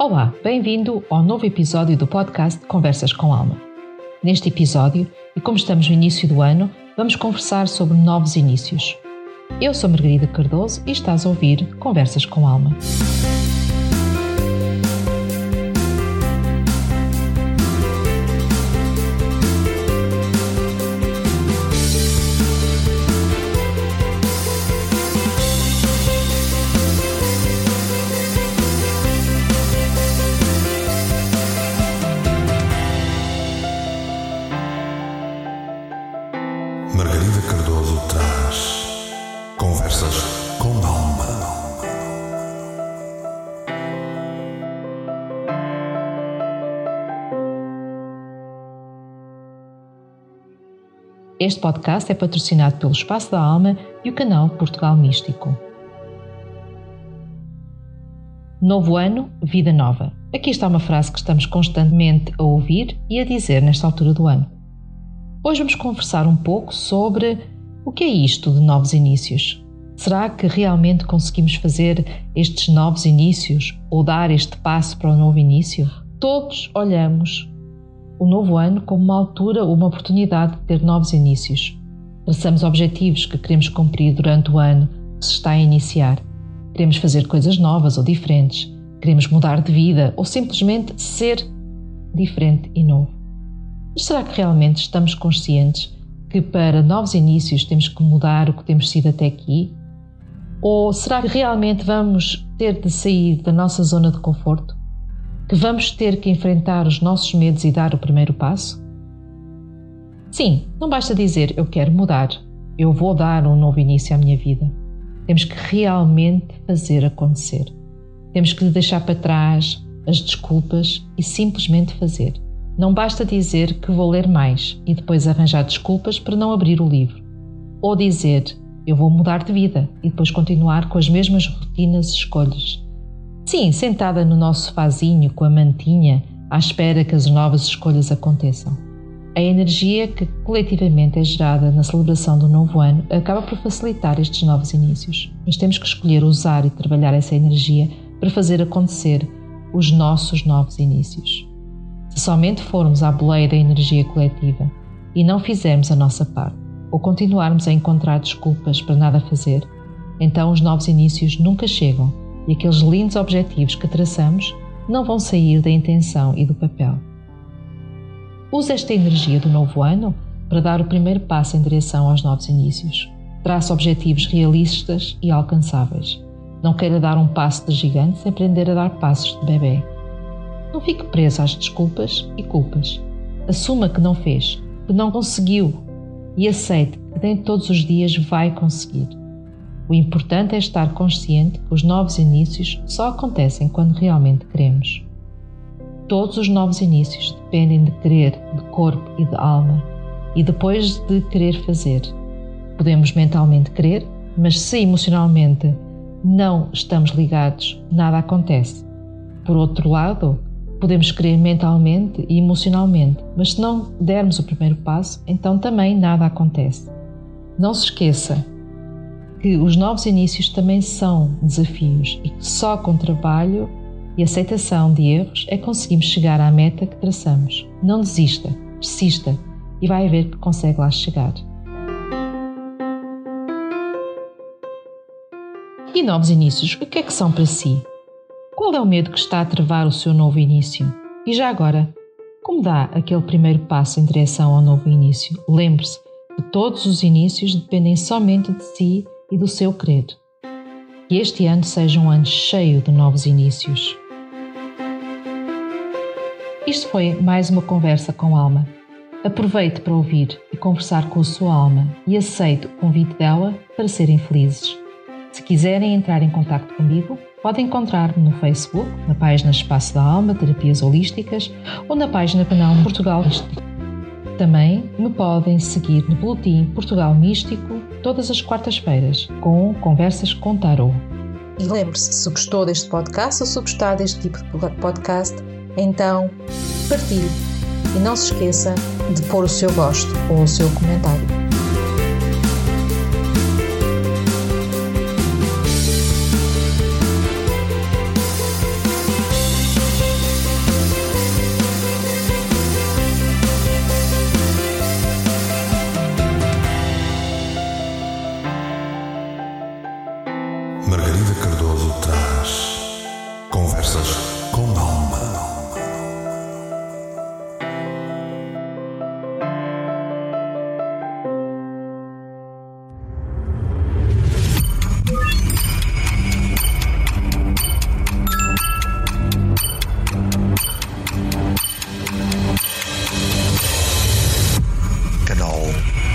Olá, bem-vindo ao novo episódio do podcast Conversas com Alma. Neste episódio, e como estamos no início do ano, vamos conversar sobre novos inícios. Eu sou Margarida Cardoso e estás a ouvir Conversas com Alma. Este podcast é patrocinado pelo Espaço da Alma e o canal Portugal Místico. Novo ano, vida nova. Aqui está uma frase que estamos constantemente a ouvir e a dizer nesta altura do ano. Hoje vamos conversar um pouco sobre o que é isto de novos inícios. Será que realmente conseguimos fazer estes novos inícios ou dar este passo para o novo início? Todos olhamos o novo ano como uma altura ou uma oportunidade de ter novos inícios. Traçamos objetivos que queremos cumprir durante o ano que se está a iniciar. Queremos fazer coisas novas ou diferentes. Queremos mudar de vida ou simplesmente ser diferente e novo. Mas será que realmente estamos conscientes que para novos inícios temos que mudar o que temos sido até aqui? Ou será que realmente vamos ter de sair da nossa zona de conforto? que vamos ter que enfrentar os nossos medos e dar o primeiro passo? Sim, não basta dizer eu quero mudar, eu vou dar um novo início à minha vida. Temos que realmente fazer acontecer. Temos que deixar para trás as desculpas e simplesmente fazer. Não basta dizer que vou ler mais e depois arranjar desculpas para não abrir o livro. Ou dizer eu vou mudar de vida e depois continuar com as mesmas rotinas e escolhas. Sim, sentada no nosso sofazinho com a mantinha, à espera que as novas escolhas aconteçam. A energia que coletivamente é gerada na celebração do novo ano acaba por facilitar estes novos inícios, mas temos que escolher usar e trabalhar essa energia para fazer acontecer os nossos novos inícios. Se somente formos à boleia da energia coletiva e não fizermos a nossa parte, ou continuarmos a encontrar desculpas para nada fazer, então os novos inícios nunca chegam e aqueles lindos objetivos que traçamos não vão sair da intenção e do papel. Use esta energia do novo ano para dar o primeiro passo em direção aos novos inícios. Trace objetivos realistas e alcançáveis. Não queira dar um passo de gigante sem aprender a dar passos de bebê. Não fique preso às desculpas e culpas. Assuma que não fez, que não conseguiu e aceite que nem todos os dias vai conseguir. O importante é estar consciente que os novos inícios só acontecem quando realmente queremos. Todos os novos inícios dependem de querer, de corpo e de alma, e depois de querer fazer. Podemos mentalmente querer, mas se emocionalmente não estamos ligados, nada acontece. Por outro lado, podemos querer mentalmente e emocionalmente, mas se não dermos o primeiro passo, então também nada acontece. Não se esqueça, que os novos inícios também são desafios e que só com trabalho e aceitação de erros é que conseguimos chegar à meta que traçamos. Não desista, persista e vai ver que consegue lá chegar. E novos inícios, o que é que são para si? Qual é o medo que está a travar o seu novo início? E já agora, como dá aquele primeiro passo em direção ao novo início? Lembre-se que todos os inícios dependem somente de si e do seu querer. Que este ano seja um ano cheio de novos inícios. Isto foi mais uma conversa com alma. Aproveite para ouvir e conversar com a sua alma e aceite o convite dela para serem felizes. Se quiserem entrar em contato comigo, podem encontrar-me no Facebook, na página Espaço da Alma, Terapias Holísticas ou na página canal Portugal Místico. Também me podem seguir no Boletim Portugal Místico todas as quartas-feiras com Conversas com Tarot. E lembre-se, se gostou deste podcast ou se gostar deste tipo de podcast, então partilhe. E não se esqueça de pôr o seu gosto ou o seu comentário. Margarida Cardoso traz Conversas com Alma. Canal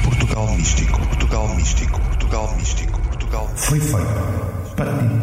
Portugal Místico, Portugal Místico, Portugal Místico, Portugal. Foi feito para ti.